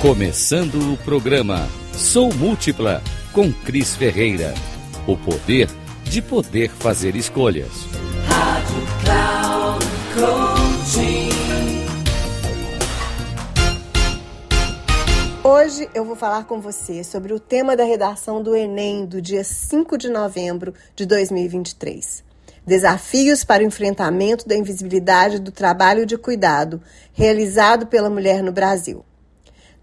Começando o programa Sou Múltipla com Cris Ferreira. O poder de poder fazer escolhas. Rádio Cloud Coaching. Hoje eu vou falar com você sobre o tema da redação do Enem do dia 5 de novembro de 2023. Desafios para o enfrentamento da invisibilidade do trabalho de cuidado realizado pela mulher no Brasil.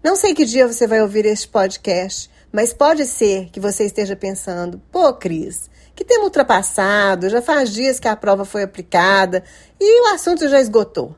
Não sei que dia você vai ouvir este podcast, mas pode ser que você esteja pensando: pô, Cris, que tema ultrapassado, já faz dias que a prova foi aplicada e o assunto já esgotou.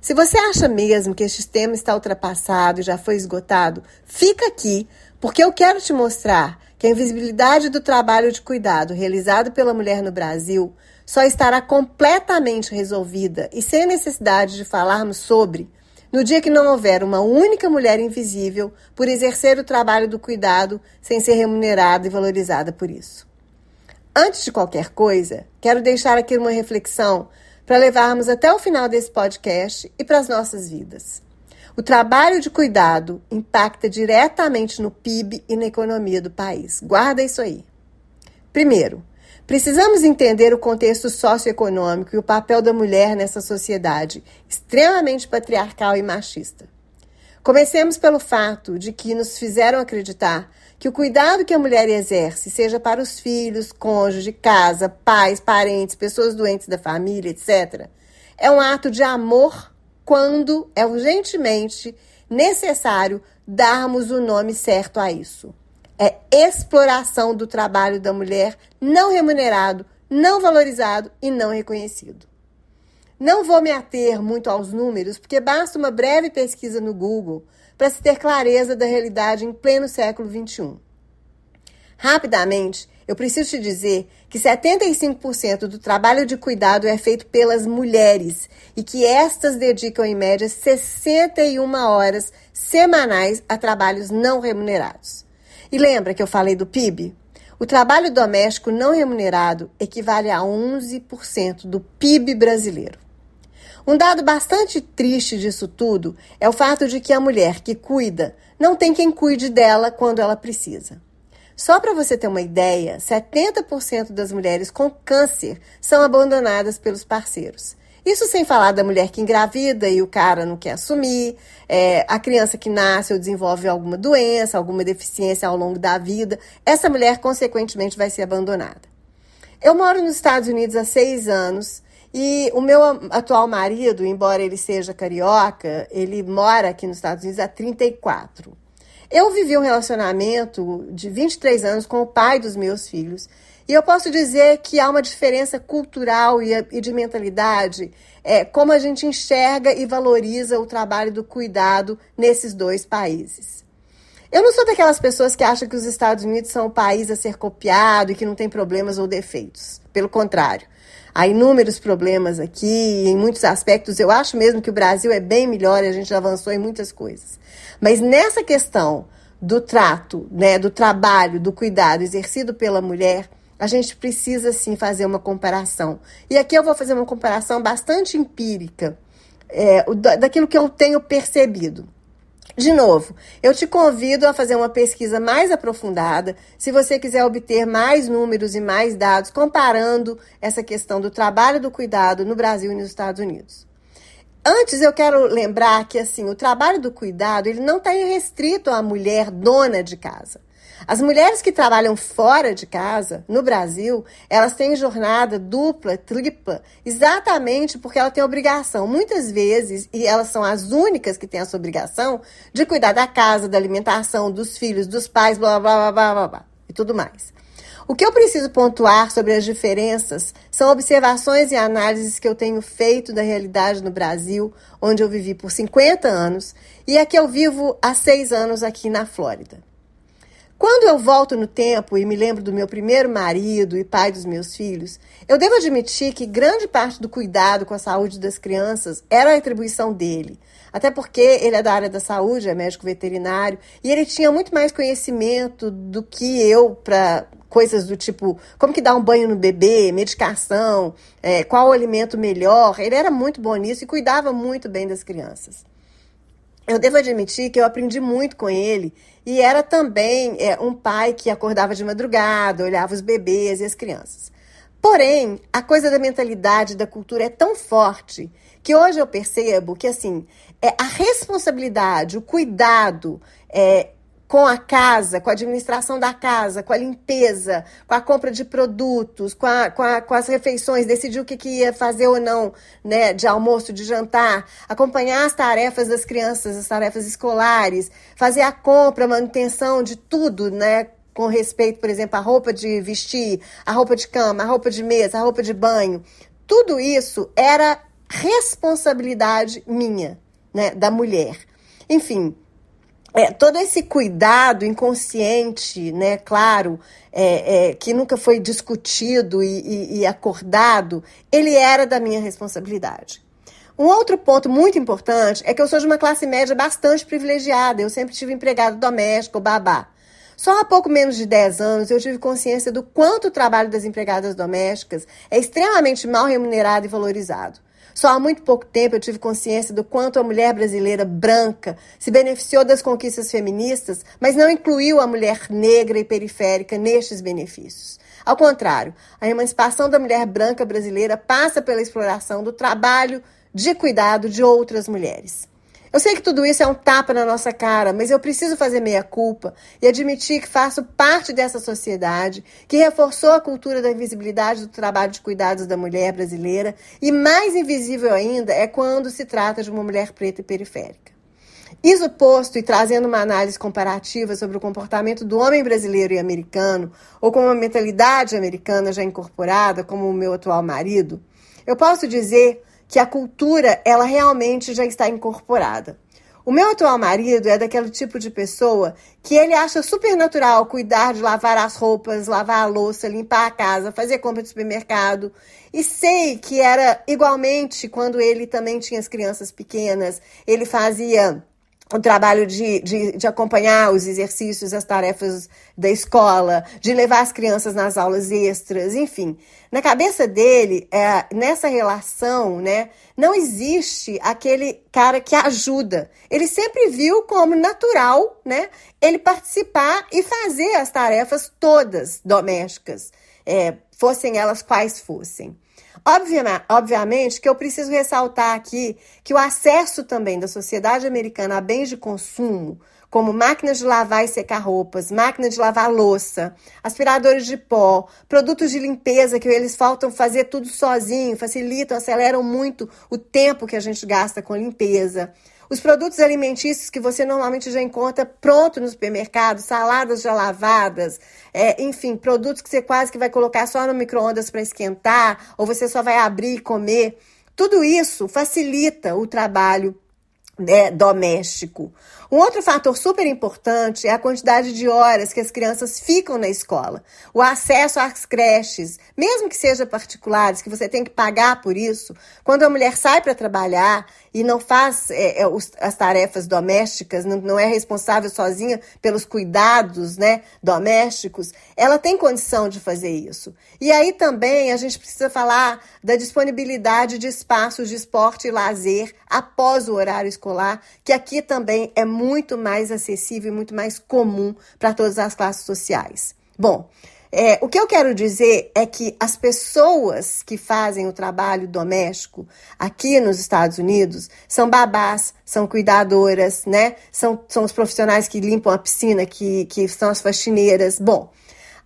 Se você acha mesmo que este tema está ultrapassado e já foi esgotado, fica aqui, porque eu quero te mostrar que a invisibilidade do trabalho de cuidado realizado pela mulher no Brasil só estará completamente resolvida e sem necessidade de falarmos sobre no dia que não houver uma única mulher invisível por exercer o trabalho do cuidado sem ser remunerada e valorizada por isso. Antes de qualquer coisa, quero deixar aqui uma reflexão para levarmos até o final desse podcast e para as nossas vidas. O trabalho de cuidado impacta diretamente no PIB e na economia do país. Guarda isso aí. Primeiro, Precisamos entender o contexto socioeconômico e o papel da mulher nessa sociedade extremamente patriarcal e machista. Comecemos pelo fato de que nos fizeram acreditar que o cuidado que a mulher exerce, seja para os filhos, cônjuge, casa, pais, parentes, pessoas doentes da família, etc., é um ato de amor quando é urgentemente necessário darmos o nome certo a isso é exploração do trabalho da mulher não remunerado, não valorizado e não reconhecido. Não vou me ater muito aos números, porque basta uma breve pesquisa no Google para se ter clareza da realidade em pleno século XXI. Rapidamente, eu preciso te dizer que 75% do trabalho de cuidado é feito pelas mulheres e que estas dedicam em média 61 horas semanais a trabalhos não remunerados. E lembra que eu falei do PIB? O trabalho doméstico não remunerado equivale a 11% do PIB brasileiro. Um dado bastante triste disso tudo é o fato de que a mulher que cuida não tem quem cuide dela quando ela precisa. Só para você ter uma ideia, 70% das mulheres com câncer são abandonadas pelos parceiros. Isso sem falar da mulher que engravida e o cara não quer assumir, é, a criança que nasce ou desenvolve alguma doença, alguma deficiência ao longo da vida. Essa mulher, consequentemente, vai ser abandonada. Eu moro nos Estados Unidos há seis anos e o meu atual marido, embora ele seja carioca, ele mora aqui nos Estados Unidos há 34. Eu vivi um relacionamento de 23 anos com o pai dos meus filhos e eu posso dizer que há uma diferença cultural e de mentalidade, é, como a gente enxerga e valoriza o trabalho do cuidado nesses dois países. Eu não sou daquelas pessoas que acham que os Estados Unidos são o país a ser copiado e que não tem problemas ou defeitos. Pelo contrário, há inúmeros problemas aqui, em muitos aspectos. Eu acho mesmo que o Brasil é bem melhor e a gente avançou em muitas coisas. Mas nessa questão do trato, né, do trabalho, do cuidado exercido pela mulher, a gente precisa sim fazer uma comparação. E aqui eu vou fazer uma comparação bastante empírica é, daquilo que eu tenho percebido. De novo, eu te convido a fazer uma pesquisa mais aprofundada, se você quiser obter mais números e mais dados comparando essa questão do trabalho do cuidado no Brasil e nos Estados Unidos. Antes eu quero lembrar que assim, o trabalho do cuidado, ele não está restrito à mulher dona de casa. As mulheres que trabalham fora de casa, no Brasil, elas têm jornada dupla, tripla, exatamente porque ela tem obrigação, muitas vezes, e elas são as únicas que têm essa obrigação, de cuidar da casa, da alimentação, dos filhos, dos pais, blá, blá, blá, blá, blá, blá e tudo mais. O que eu preciso pontuar sobre as diferenças são observações e análises que eu tenho feito da realidade no Brasil, onde eu vivi por 50 anos, e aqui eu vivo há seis anos aqui na Flórida. Quando eu volto no tempo e me lembro do meu primeiro marido e pai dos meus filhos, eu devo admitir que grande parte do cuidado com a saúde das crianças era a atribuição dele. Até porque ele é da área da saúde, é médico veterinário, e ele tinha muito mais conhecimento do que eu para coisas do tipo como que dá um banho no bebê, medicação, é, qual o alimento melhor. Ele era muito bom nisso e cuidava muito bem das crianças. Eu devo admitir que eu aprendi muito com ele e era também é, um pai que acordava de madrugada, olhava os bebês e as crianças. Porém, a coisa da mentalidade, da cultura é tão forte que hoje eu percebo que assim é a responsabilidade, o cuidado é, com a casa, com a administração da casa, com a limpeza, com a compra de produtos, com, a, com, a, com as refeições, decidir o que, que, ia fazer ou não, né, de almoço, de jantar, acompanhar as tarefas das crianças, as tarefas escolares, fazer a compra, a manutenção de tudo, né, com respeito, por exemplo, à roupa de vestir, a roupa de cama, a roupa de mesa, a roupa de banho. Tudo isso era responsabilidade minha, né, da mulher. Enfim, é, todo esse cuidado inconsciente, né, claro, é, é, que nunca foi discutido e, e, e acordado, ele era da minha responsabilidade. Um outro ponto muito importante é que eu sou de uma classe média bastante privilegiada. Eu sempre tive empregado doméstico, babá. Só há pouco menos de 10 anos eu tive consciência do quanto o trabalho das empregadas domésticas é extremamente mal remunerado e valorizado. Só há muito pouco tempo eu tive consciência do quanto a mulher brasileira branca se beneficiou das conquistas feministas, mas não incluiu a mulher negra e periférica nestes benefícios. Ao contrário, a emancipação da mulher branca brasileira passa pela exploração do trabalho de cuidado de outras mulheres. Eu sei que tudo isso é um tapa na nossa cara, mas eu preciso fazer meia culpa e admitir que faço parte dessa sociedade que reforçou a cultura da invisibilidade do trabalho de cuidados da mulher brasileira e mais invisível ainda é quando se trata de uma mulher preta e periférica. Isso posto e trazendo uma análise comparativa sobre o comportamento do homem brasileiro e americano, ou com uma mentalidade americana já incorporada, como o meu atual marido, eu posso dizer que a cultura ela realmente já está incorporada. O meu atual marido é daquele tipo de pessoa que ele acha super natural cuidar de lavar as roupas, lavar a louça, limpar a casa, fazer compra de supermercado. E sei que era igualmente quando ele também tinha as crianças pequenas, ele fazia o trabalho de, de, de, acompanhar os exercícios, as tarefas da escola, de levar as crianças nas aulas extras, enfim. Na cabeça dele, é, nessa relação, né, não existe aquele cara que ajuda. Ele sempre viu como natural, né, ele participar e fazer as tarefas todas domésticas, é, fossem elas quais fossem. Obviamente que eu preciso ressaltar aqui que o acesso também da sociedade americana a bens de consumo, como máquinas de lavar e secar roupas, máquinas de lavar louça, aspiradores de pó, produtos de limpeza que eles faltam fazer tudo sozinho, facilitam, aceleram muito o tempo que a gente gasta com limpeza. Os produtos alimentícios que você normalmente já encontra pronto no supermercado, saladas já lavadas, é, enfim, produtos que você quase que vai colocar só no micro-ondas para esquentar, ou você só vai abrir e comer. Tudo isso facilita o trabalho é, doméstico. Um outro fator super importante é a quantidade de horas que as crianças ficam na escola. O acesso às creches, mesmo que sejam particulares, que você tem que pagar por isso, quando a mulher sai para trabalhar e não faz é, é, as tarefas domésticas, não, não, é responsável sozinha pelos cuidados né, domésticos, ela tem condição de fazer isso. E aí também a gente precisa falar da disponibilidade de espaços de esporte e lazer após o horário escolar, que aqui também é muito mais acessível e muito mais comum para todas as classes sociais. Bom, é, o que eu quero dizer é que as pessoas que fazem o trabalho doméstico aqui nos Estados Unidos são babás, são cuidadoras, né? São, são os profissionais que limpam a piscina, que, que são as faxineiras. Bom,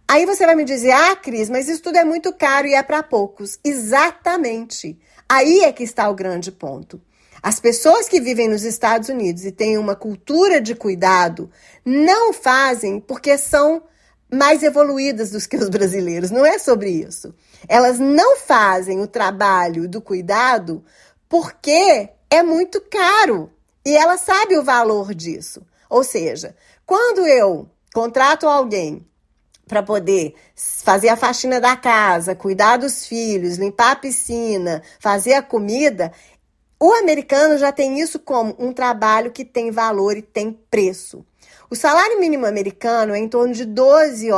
aí você vai me dizer, ah, Cris, mas isso tudo é muito caro e é para poucos. Exatamente. Aí é que está o grande ponto. As pessoas que vivem nos Estados Unidos e têm uma cultura de cuidado não fazem porque são mais evoluídas do que os brasileiros. Não é sobre isso. Elas não fazem o trabalho do cuidado porque é muito caro e ela sabe o valor disso. Ou seja, quando eu contrato alguém para poder fazer a faxina da casa, cuidar dos filhos, limpar a piscina, fazer a comida, o americano já tem isso como um trabalho que tem valor e tem preço. O salário mínimo americano é em torno de 12,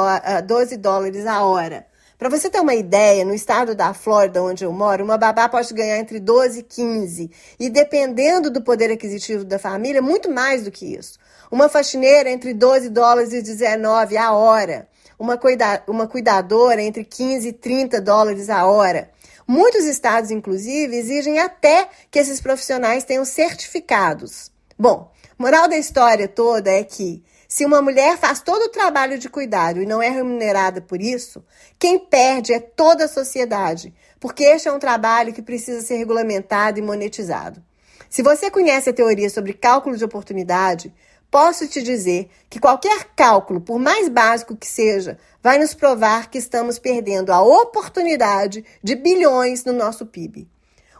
12 dólares a hora. Para você ter uma ideia, no estado da Flórida, onde eu moro, uma babá pode ganhar entre 12 e 15. E dependendo do poder aquisitivo da família, muito mais do que isso. Uma faxineira entre 12 dólares e 19 a hora. Uma, cuida uma cuidadora entre 15 e 30 dólares a hora. Muitos estados, inclusive, exigem até que esses profissionais tenham certificados. Bom, moral da história toda é que se uma mulher faz todo o trabalho de cuidado e não é remunerada por isso, quem perde é toda a sociedade, porque este é um trabalho que precisa ser regulamentado e monetizado. Se você conhece a teoria sobre cálculo de oportunidade, posso te dizer que qualquer cálculo, por mais básico que seja, vai nos provar que estamos perdendo a oportunidade de bilhões no nosso PIB.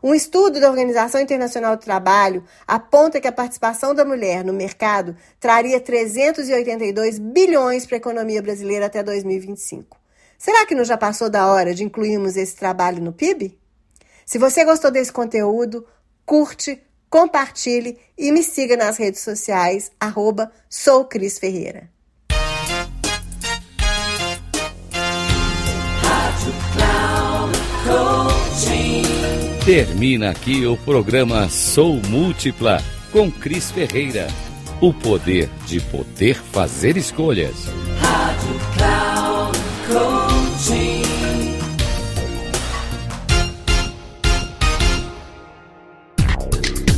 Um estudo da Organização Internacional do Trabalho aponta que a participação da mulher no mercado traria 382 bilhões para a economia brasileira até 2025. Será que não já passou da hora de incluirmos esse trabalho no PIB? Se você gostou desse conteúdo, curte, compartilhe e me siga nas redes sociais, arroba sou Cris Ferreira. Termina aqui o programa Sou Múltipla com Cris Ferreira. O poder de poder fazer escolhas. Rádio Cloud Coaching.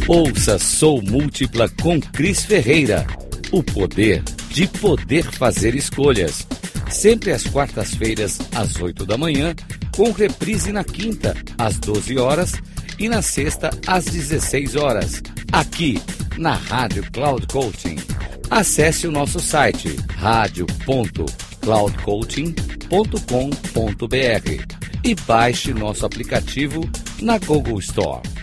Ouça Sou Múltipla com Cris Ferreira. O poder de poder fazer escolhas. Sempre às quartas-feiras, às 8 da manhã com reprise na quinta, às 12 horas, e na sexta, às 16 horas, aqui na Rádio Cloud Coaching. Acesse o nosso site radio.cloudcoaching.com.br e baixe nosso aplicativo na Google Store.